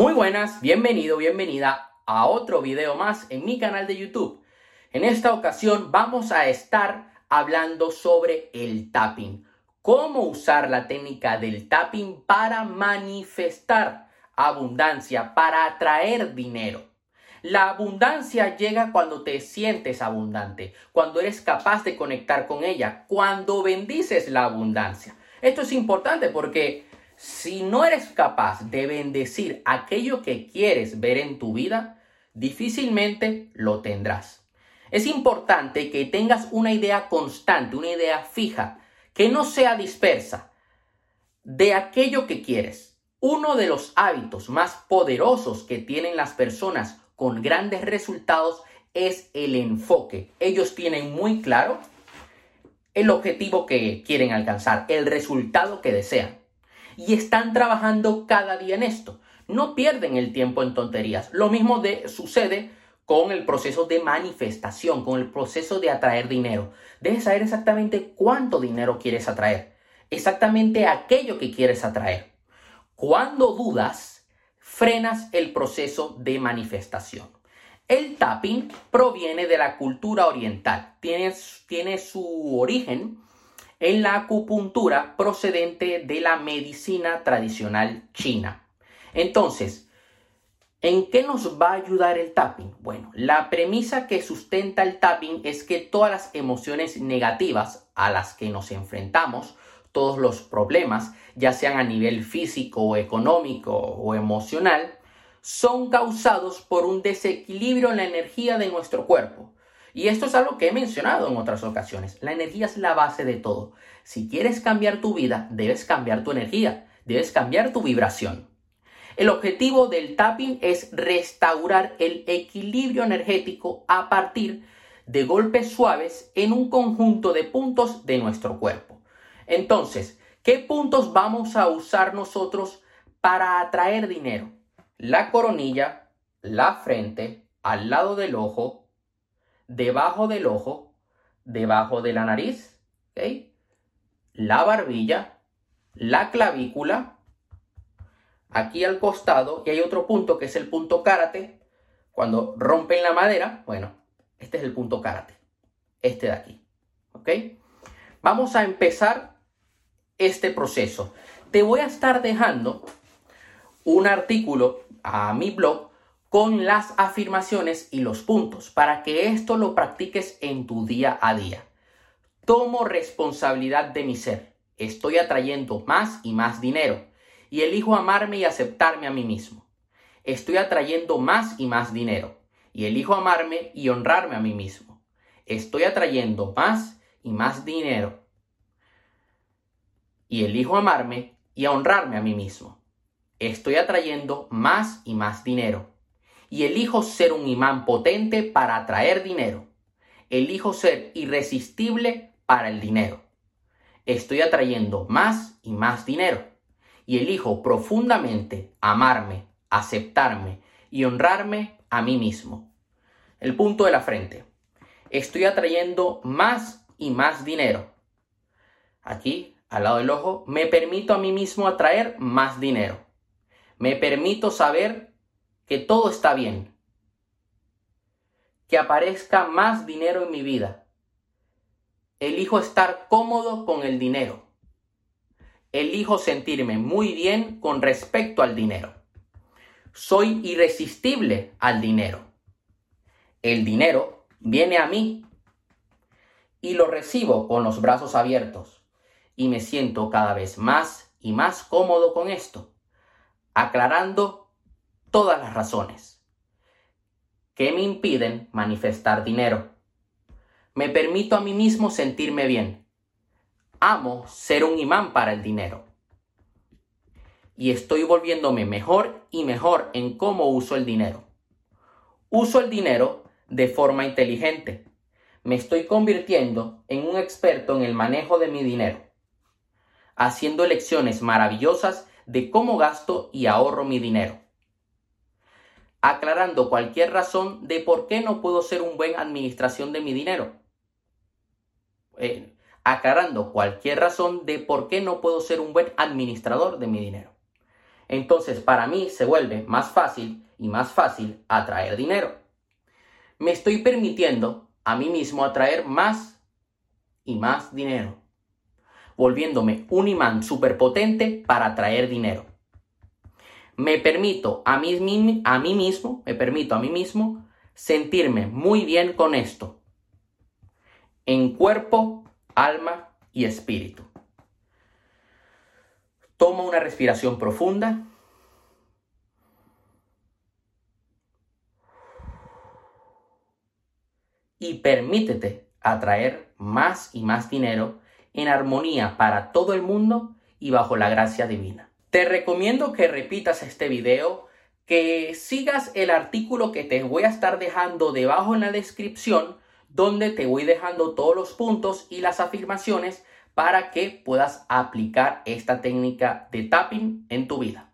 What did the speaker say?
Muy buenas, bienvenido, bienvenida a otro video más en mi canal de YouTube. En esta ocasión vamos a estar hablando sobre el tapping. Cómo usar la técnica del tapping para manifestar abundancia, para atraer dinero. La abundancia llega cuando te sientes abundante, cuando eres capaz de conectar con ella, cuando bendices la abundancia. Esto es importante porque si no eres capaz de bendecir aquello que quieres ver en tu vida, difícilmente lo tendrás. Es importante que tengas una idea constante, una idea fija, que no sea dispersa de aquello que quieres. Uno de los hábitos más poderosos que tienen las personas con grandes resultados es el enfoque. Ellos tienen muy claro el objetivo que quieren alcanzar, el resultado que desean y están trabajando cada día en esto. No pierden el tiempo en tonterías. Lo mismo de, sucede con el proceso de manifestación, con el proceso de atraer dinero. Debes saber exactamente cuánto dinero quieres atraer, exactamente aquello que quieres atraer. Cuando dudas, frenas el proceso de manifestación. El tapping proviene de la cultura oriental, tiene, tiene su origen en la acupuntura procedente de la medicina tradicional china. Entonces, ¿en qué nos va a ayudar el tapping? Bueno, la premisa que sustenta el tapping es que todas las emociones negativas a las que nos enfrentamos, todos los problemas, ya sean a nivel físico económico o emocional, son causados por un desequilibrio en la energía de nuestro cuerpo. Y esto es algo que he mencionado en otras ocasiones. La energía es la base de todo. Si quieres cambiar tu vida, debes cambiar tu energía, debes cambiar tu vibración. El objetivo del tapping es restaurar el equilibrio energético a partir de golpes suaves en un conjunto de puntos de nuestro cuerpo. Entonces, ¿qué puntos vamos a usar nosotros para atraer dinero? La coronilla, la frente, al lado del ojo, debajo del ojo, debajo de la nariz, la barbilla, la clavícula, aquí al costado, y hay otro punto que es el punto karate. Cuando rompen la madera, bueno, este es el punto karate, este de aquí. Vamos a empezar este proceso. Te voy a estar dejando un artículo a mi blog con las afirmaciones y los puntos para que esto lo practiques en tu día a día. Tomo responsabilidad de mi ser. Estoy atrayendo más y más dinero y elijo amarme y aceptarme a mí mismo. Estoy atrayendo más y más dinero y elijo amarme y honrarme a mí mismo. Estoy atrayendo más y más dinero y elijo amarme y honrarme a mí mismo. Estoy atrayendo más y más dinero y elijo ser un imán potente para atraer dinero. Elijo ser irresistible para el dinero. Estoy atrayendo más y más dinero. Y elijo profundamente amarme, aceptarme y honrarme a mí mismo. El punto de la frente. Estoy atrayendo más y más dinero. Aquí, al lado del ojo, me permito a mí mismo atraer más dinero. Me permito saber que todo está bien, que aparezca más dinero en mi vida. Elijo estar cómodo con el dinero. Elijo sentirme muy bien con respecto al dinero. Soy irresistible al dinero. El dinero viene a mí y lo recibo con los brazos abiertos y me siento cada vez más y más cómodo con esto, aclarando todas las razones que me impiden manifestar dinero. Me permito a mí mismo sentirme bien. Amo ser un imán para el dinero. Y estoy volviéndome mejor y mejor en cómo uso el dinero. Uso el dinero de forma inteligente. Me estoy convirtiendo en un experto en el manejo de mi dinero, haciendo elecciones maravillosas de cómo gasto y ahorro mi dinero aclarando cualquier razón de por qué no puedo ser un buen administración de mi dinero. Eh, aclarando cualquier razón de por qué no puedo ser un buen administrador de mi dinero. entonces para mí se vuelve más fácil y más fácil atraer dinero. Me estoy permitiendo a mí mismo atraer más y más dinero, volviéndome un imán superpotente para atraer dinero. Me permito a mí, a mí mismo, me permito a mí mismo sentirme muy bien con esto, en cuerpo, alma y espíritu. Toma una respiración profunda. Y permítete atraer más y más dinero en armonía para todo el mundo y bajo la gracia divina. Te recomiendo que repitas este video, que sigas el artículo que te voy a estar dejando debajo en la descripción, donde te voy dejando todos los puntos y las afirmaciones para que puedas aplicar esta técnica de tapping en tu vida.